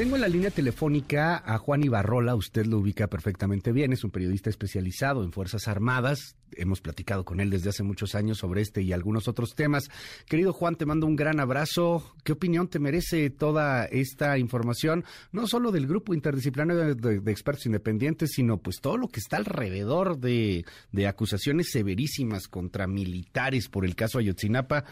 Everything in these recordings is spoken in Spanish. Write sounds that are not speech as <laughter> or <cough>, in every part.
Tengo en la línea telefónica a Juan Ibarrola, usted lo ubica perfectamente bien, es un periodista especializado en Fuerzas Armadas. Hemos platicado con él desde hace muchos años sobre este y algunos otros temas. Querido Juan, te mando un gran abrazo. ¿Qué opinión te merece toda esta información? No solo del grupo interdisciplinario de, expertos independientes, sino pues todo lo que está alrededor de, de acusaciones severísimas contra militares por el caso Ayotzinapa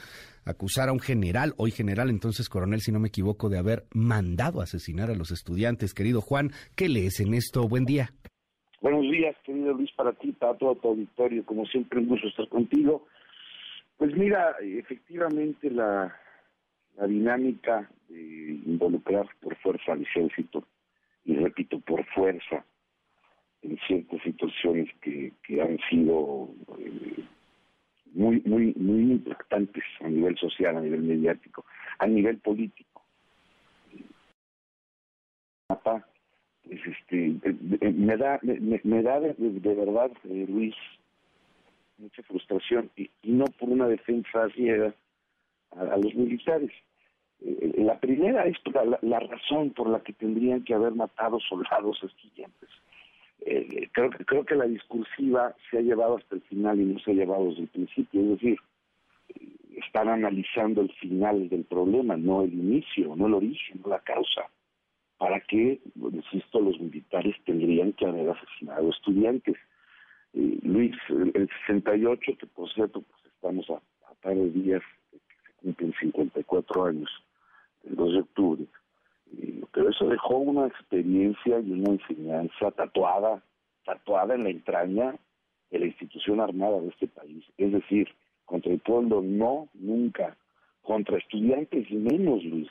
acusar a un general, hoy general, entonces coronel, si no me equivoco, de haber mandado asesinar a los estudiantes. Querido Juan, ¿qué lees en esto? Buen día. Buenos días, querido Luis, para ti, para todo tu auditorio. Como siempre, un gusto estar contigo. Pues mira, efectivamente la, dinámica de involucrar por fuerza al ejército, y repito, por fuerza, en ciertas situaciones que, que han sido eh, muy, muy, muy impactantes a nivel social, a nivel mediático, a nivel político. Pues este, me da, me, da de, verdad, eh, Luis, mucha frustración, y, no por una defensa ciega a, los militares. Eh, la primera es la, la, razón por la que tendrían que haber matado soldados estudiantes eh, creo, creo que la discursiva se ha llevado hasta el final y no se ha llevado desde el principio, es decir, están analizando el final del problema, no el inicio, no el origen, no la causa. ¿Para qué, insisto, los militares tendrían que haber asesinado estudiantes? Eh, Luis, el, 68, que por cierto, pues estamos a, a par de días que se cumplen 54 años, el 2 de octubre, pero eso dejó una experiencia y una enseñanza tatuada, tatuada en la entraña de la institución armada de este país. Es decir, contra el pueblo no, nunca. Contra estudiantes menos, Luis.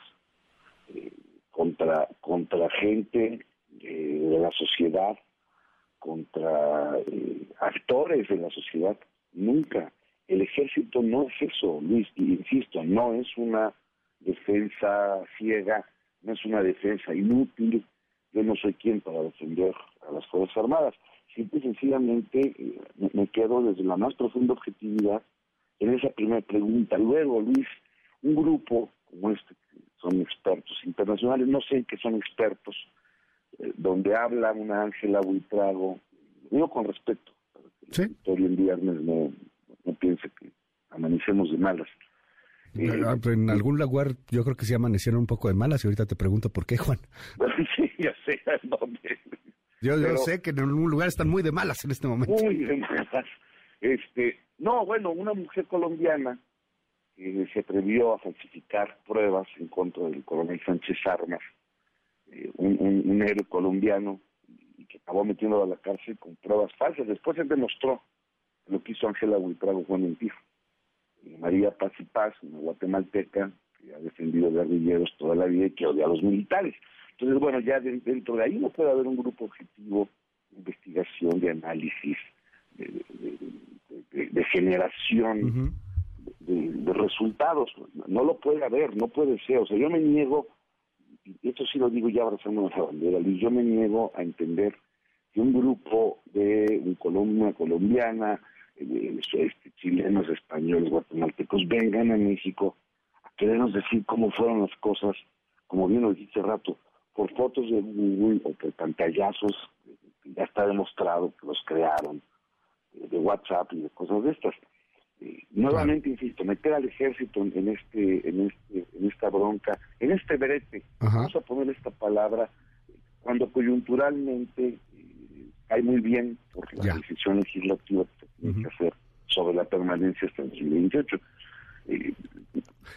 Eh, contra, contra gente eh, de la sociedad, contra eh, actores de la sociedad, nunca. El ejército no es eso, Luis, y insisto, no es una defensa ciega no es una defensa inútil, yo no soy quien para defender a las Fuerzas Armadas, simple y sencillamente eh, me quedo desde la más profunda objetividad en esa primera pregunta. Luego, Luis, un grupo como este, que son expertos internacionales, no sé en qué son expertos, eh, donde habla una Ángela Buitrago, digo con respeto, para que el en viernes no, no piense que amanecemos de malas. Ah, en algún lugar yo creo que se amanecieron un poco de malas y ahorita te pregunto por qué, Juan. <laughs> sí, ya sé dónde. Yo, sé que en algún lugar están muy de malas en este momento. Muy de malas. Este, no, bueno, una mujer colombiana que se atrevió a falsificar pruebas en contra del coronel Sánchez Armas, eh, un, héroe colombiano, y que acabó metiendo a la cárcel con pruebas falsas. Después se demostró lo que hizo Ángela Huitrago Juan Mentir. María Paz y Paz, una guatemalteca que ha defendido guerrilleros toda la vida y que odia a los militares. Entonces, bueno, ya dentro de ahí no puede haber un grupo objetivo de investigación, de análisis, de, generación de, resultados. No lo puede haber, no puede ser. O sea, yo me niego, y esto sí lo digo ya abrazando la bandera, yo me niego a entender que un grupo de una colombiana, este, chilenos, españoles, guatemaltecos vengan a México a querernos decir cómo fueron las cosas, como bien lo dije rato, por fotos de Google o por pantallazos, ya está demostrado que los crearon, eh, de WhatsApp y de cosas de estas. Eh, nuevamente insisto, meter al ejército en este, en este, en esta bronca, en este brete, vamos a poner esta palabra, cuando coyunturalmente hay muy bien por la decisión legislativa que se tiene que hacer sobre la permanencia hasta el 2028. Eh,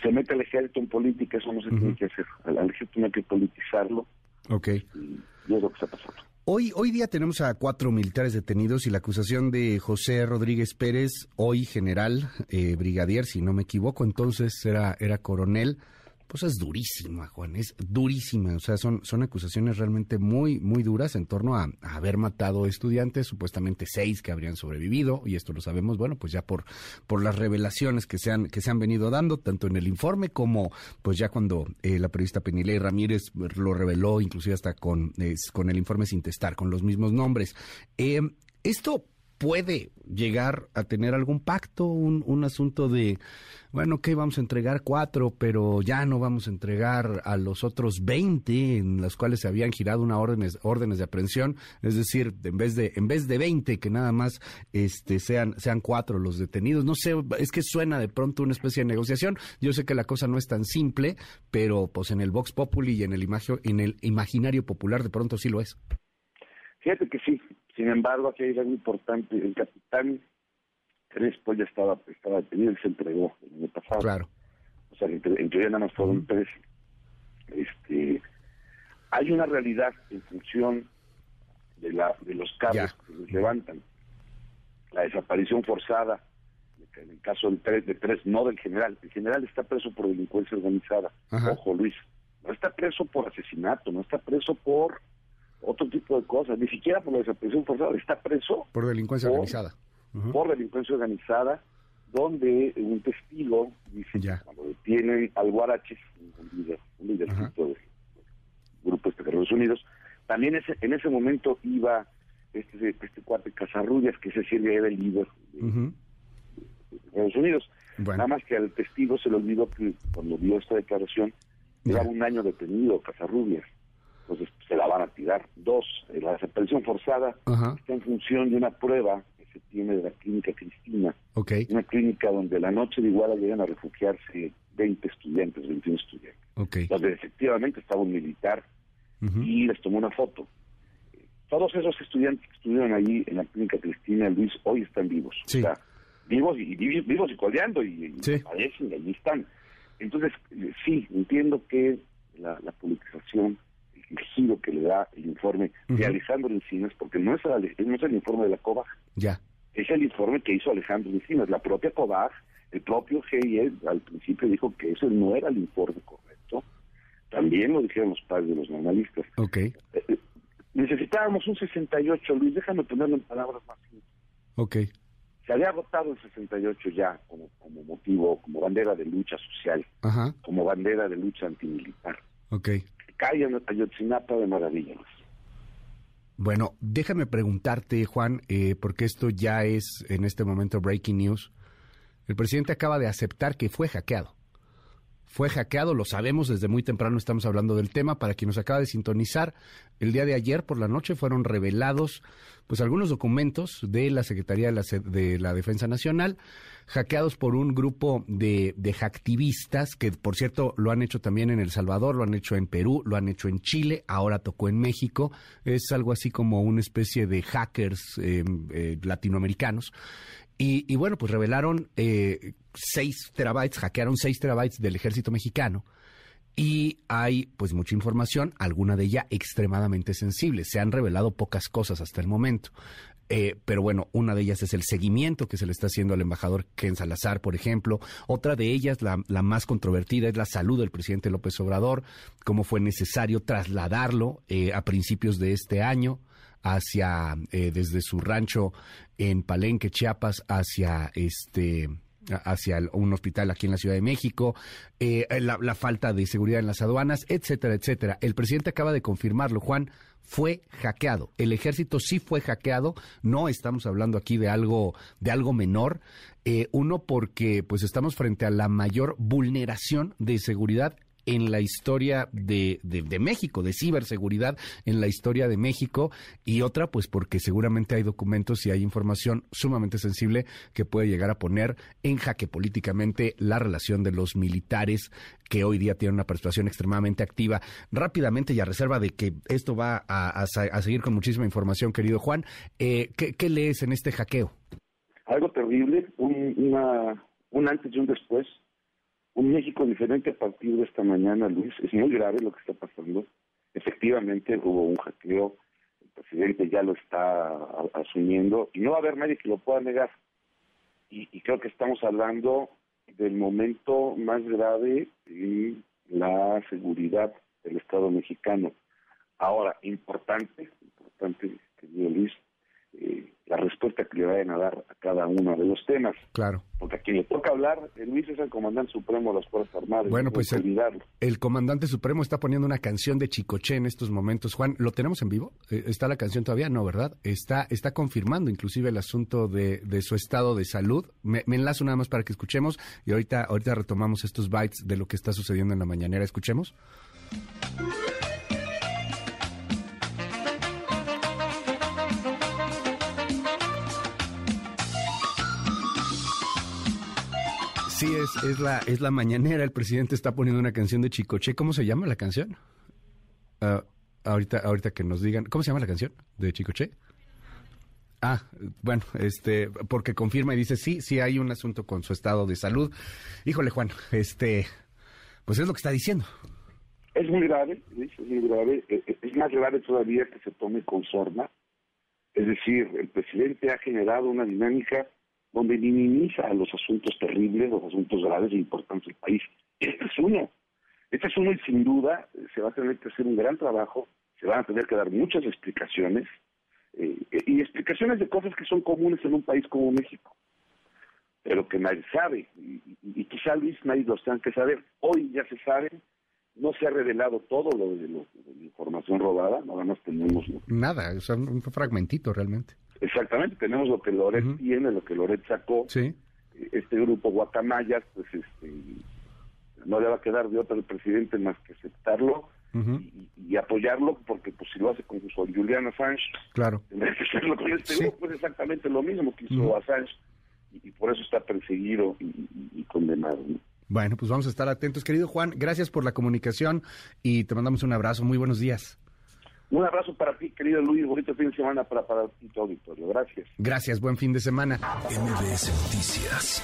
se mete el ejército en política, eso no se tiene que hacer. Al, ejército tiene que politizarlo. Ok. Y, es lo que está pasando. Hoy, hoy día tenemos a cuatro militares detenidos y la acusación de José Rodríguez Pérez, hoy general, eh, brigadier, si no me equivoco, entonces era, era coronel pues es durísima, Juan, es durísima. O sea, son, son acusaciones realmente muy, muy duras en torno a, haber matado estudiantes, supuestamente seis que habrían sobrevivido, y esto lo sabemos, bueno, pues ya por, por las revelaciones que se han, que se han venido dando, tanto en el informe como pues ya cuando eh, la periodista Penilei Ramírez lo reveló, inclusive hasta con, con el informe sin testar, con los mismos nombres. Eh, esto puede llegar a tener algún pacto, un, un asunto de, bueno, que vamos a entregar cuatro, pero ya no vamos a entregar a los otros 20 en los cuales se habían girado una órdenes, órdenes de aprehensión, es decir, en vez de, en vez de 20, que nada más este, sean, sean cuatro los detenidos. No sé, es que suena de pronto una especie de negociación. Yo sé que la cosa no es tan simple, pero pues en el Vox Populi y en el, imagio, en el imaginario popular de pronto sí lo es. Fíjate que sí, sin embargo, aquí hay algo importante. El capitán Crespo ya estaba, estaba detenido y se entregó el año pasado. Claro. O sea, en teoría nada más fueron tres. Este, hay una realidad en función de, la, de los cargos que se levantan. La desaparición forzada, en el caso de tres, de tres, no del general. El general está preso por delincuencia organizada. Ojo, Luis. No está preso por asesinato, no está preso por otro tipo de cosas, ni siquiera por la desaparición forzada, está preso por delincuencia organizada. Por delincuencia organizada, donde un testigo dice cuando detienen al Guaraches, un líder, un líder de grupo este de Estados Unidos, también ese, en ese momento iba este, este cuate Casarrubias, que ese sí era el líder de, Estados Unidos. Nada más que al testigo se le olvidó que cuando dio esta declaración, llevaba un año detenido Casarrubias pues se la van a tirar. Dos, eh, la desaparición forzada está en función de una prueba que se tiene de la clínica Cristina. Una clínica donde la noche de Iguala llegan a refugiarse 20 estudiantes, 21 estudiantes. Donde efectivamente estaba un militar y les tomó una foto. Todos esos estudiantes que estuvieron allí en la clínica Cristina Luis hoy están vivos. O sea, vivos y, vivos y coleando y, y allí están. Entonces, eh, sí, entiendo que la, la politización giro que le da el informe de Alejandro Encinas, porque no es, el, no es el informe de la COBAG, ya. es el informe que hizo Alejandro Encinas. La propia COBAG, el propio GIE al principio dijo que ese no era el informe correcto. También lo dijeron los padres de los normalistas. Okay. Eh, eh, necesitábamos un 68, Luis, déjame ponerlo en palabras más simples. Ok. Se había agotado el 68 ya como, como motivo, como bandera de lucha social, como bandera de lucha antimilitar. Okay cae en Ayotzinapa de maravillas. Bueno, déjame preguntarte, Juan, eh, porque esto ya es en este momento breaking news. El presidente acaba de aceptar que fue hackeado fue hackeado, lo sabemos, desde muy temprano estamos hablando del tema. Para quien nos acaba de sintonizar, el día de ayer por la noche fueron revelados pues algunos documentos de la Secretaría de la, de la Defensa Nacional, hackeados por un grupo de, de hacktivistas, que por cierto lo han hecho también en El Salvador, lo han hecho en Perú, lo han hecho en Chile, ahora tocó en México. Es algo así como una especie de hackers eh, eh, latinoamericanos. Y, bueno, pues revelaron eh, 6 terabytes, hackearon 6 terabytes del ejército mexicano. Y hay pues mucha información, alguna de ella extremadamente sensible. Se han revelado pocas cosas hasta el momento. Eh, pero bueno, una de ellas es el seguimiento que se le está haciendo al embajador Ken Salazar, por ejemplo. Otra de ellas, la, más controvertida, es la salud del presidente López Obrador, cómo fue necesario trasladarlo eh, a principios de este año hacia eh, desde su rancho en Palenque, Chiapas, hacia este hacia un hospital aquí en la Ciudad de México, eh, la, falta de seguridad en las aduanas, etcétera, etcétera. El presidente acaba de confirmarlo, Juan, fue hackeado. El ejército sí fue hackeado. No estamos hablando aquí de algo de algo menor. Eh, uno porque pues estamos frente a la mayor vulneración de seguridad en la historia de, de, México, de ciberseguridad en la historia de México, y otra, pues porque seguramente hay documentos y hay información sumamente sensible que puede llegar a poner en jaque políticamente la relación de los militares que hoy día tienen una participación extremadamente activa. Rápidamente y a reserva de que esto va a, seguir con muchísima información, querido Juan, eh, ¿qué, lees en este hackeo? Algo terrible, un, una, un antes y un después un México diferente a partir de esta mañana, Luis. Es muy grave lo que está pasando. Efectivamente hubo un hackeo, el presidente ya lo está asumiendo y no va a haber nadie que lo pueda negar. Y, creo que estamos hablando del momento más grave en la seguridad del Estado mexicano. Ahora, importante, importante, querido Luis, eh, la respuesta que le vayan a dar a cada uno de los temas. Claro. Porque a quien le toca hablar, eh, Luis es el comandante supremo de las Fuerzas Armadas. Bueno, no pues el comandante supremo está poniendo una canción de Chicoche en estos momentos. Juan, ¿lo tenemos en vivo? Eh, ¿Está la canción todavía? No, ¿verdad? Está, está confirmando inclusive el asunto de, de su estado de salud. Me, me enlazo nada más para que escuchemos y ahorita, ahorita retomamos estos bytes de lo que está sucediendo en la mañanera. Escuchemos. Sí, es, es, la, es la mañanera. El presidente está poniendo una canción de Chicoche. ¿Cómo se llama la canción? Ah, ahorita, ahorita que nos digan. ¿Cómo se llama la canción de Chicoche? Ah, bueno, este, porque confirma y dice sí, sí hay un asunto con su estado de salud. Híjole, Juan, este, pues es lo que está diciendo. Es muy grave, es muy grave. Eh, eh, Es más grave todavía que se tome con sorna. Es decir, el presidente ha generado una dinámica donde minimiza los asuntos terribles, los asuntos graves e importantes del país. Este es uno. Este es uno y sin duda eh, se va a tener que hacer un gran trabajo, se van a tener que dar muchas explicaciones eh, y explicaciones de cosas que son comunes en un país como México, pero que nadie sabe y, y- quizá Luis nadie los tenga que saber. Hoy ya se sabe, no se ha revelado todo lo de, lo- de la información robada, nada más tenemos Nada, o sea, un fragmentito realmente. Exactamente, tenemos lo que Loret tiene, lo que Loret sacó. Sí, Este grupo Guacamayas, pues este no le va a quedar de otra al presidente más que aceptarlo y, y apoyarlo, porque pues si lo hace con su Julian Assange, claro. tendría que hacerlo con este Sí. grupo, pues exactamente lo mismo que hizo. Assange, y, y por eso está perseguido y, y- y condenado. ¿no? Bueno, pues vamos a estar atentos. Querido Juan, gracias por la comunicación y te mandamos un abrazo. Muy buenos días. Un abrazo para ti, querido Luis, bonito fin de semana para, para ti, tu auditorio. Gracias. Gracias, buen fin de semana. MBS Noticias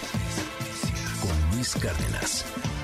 con Luis Cárdenas.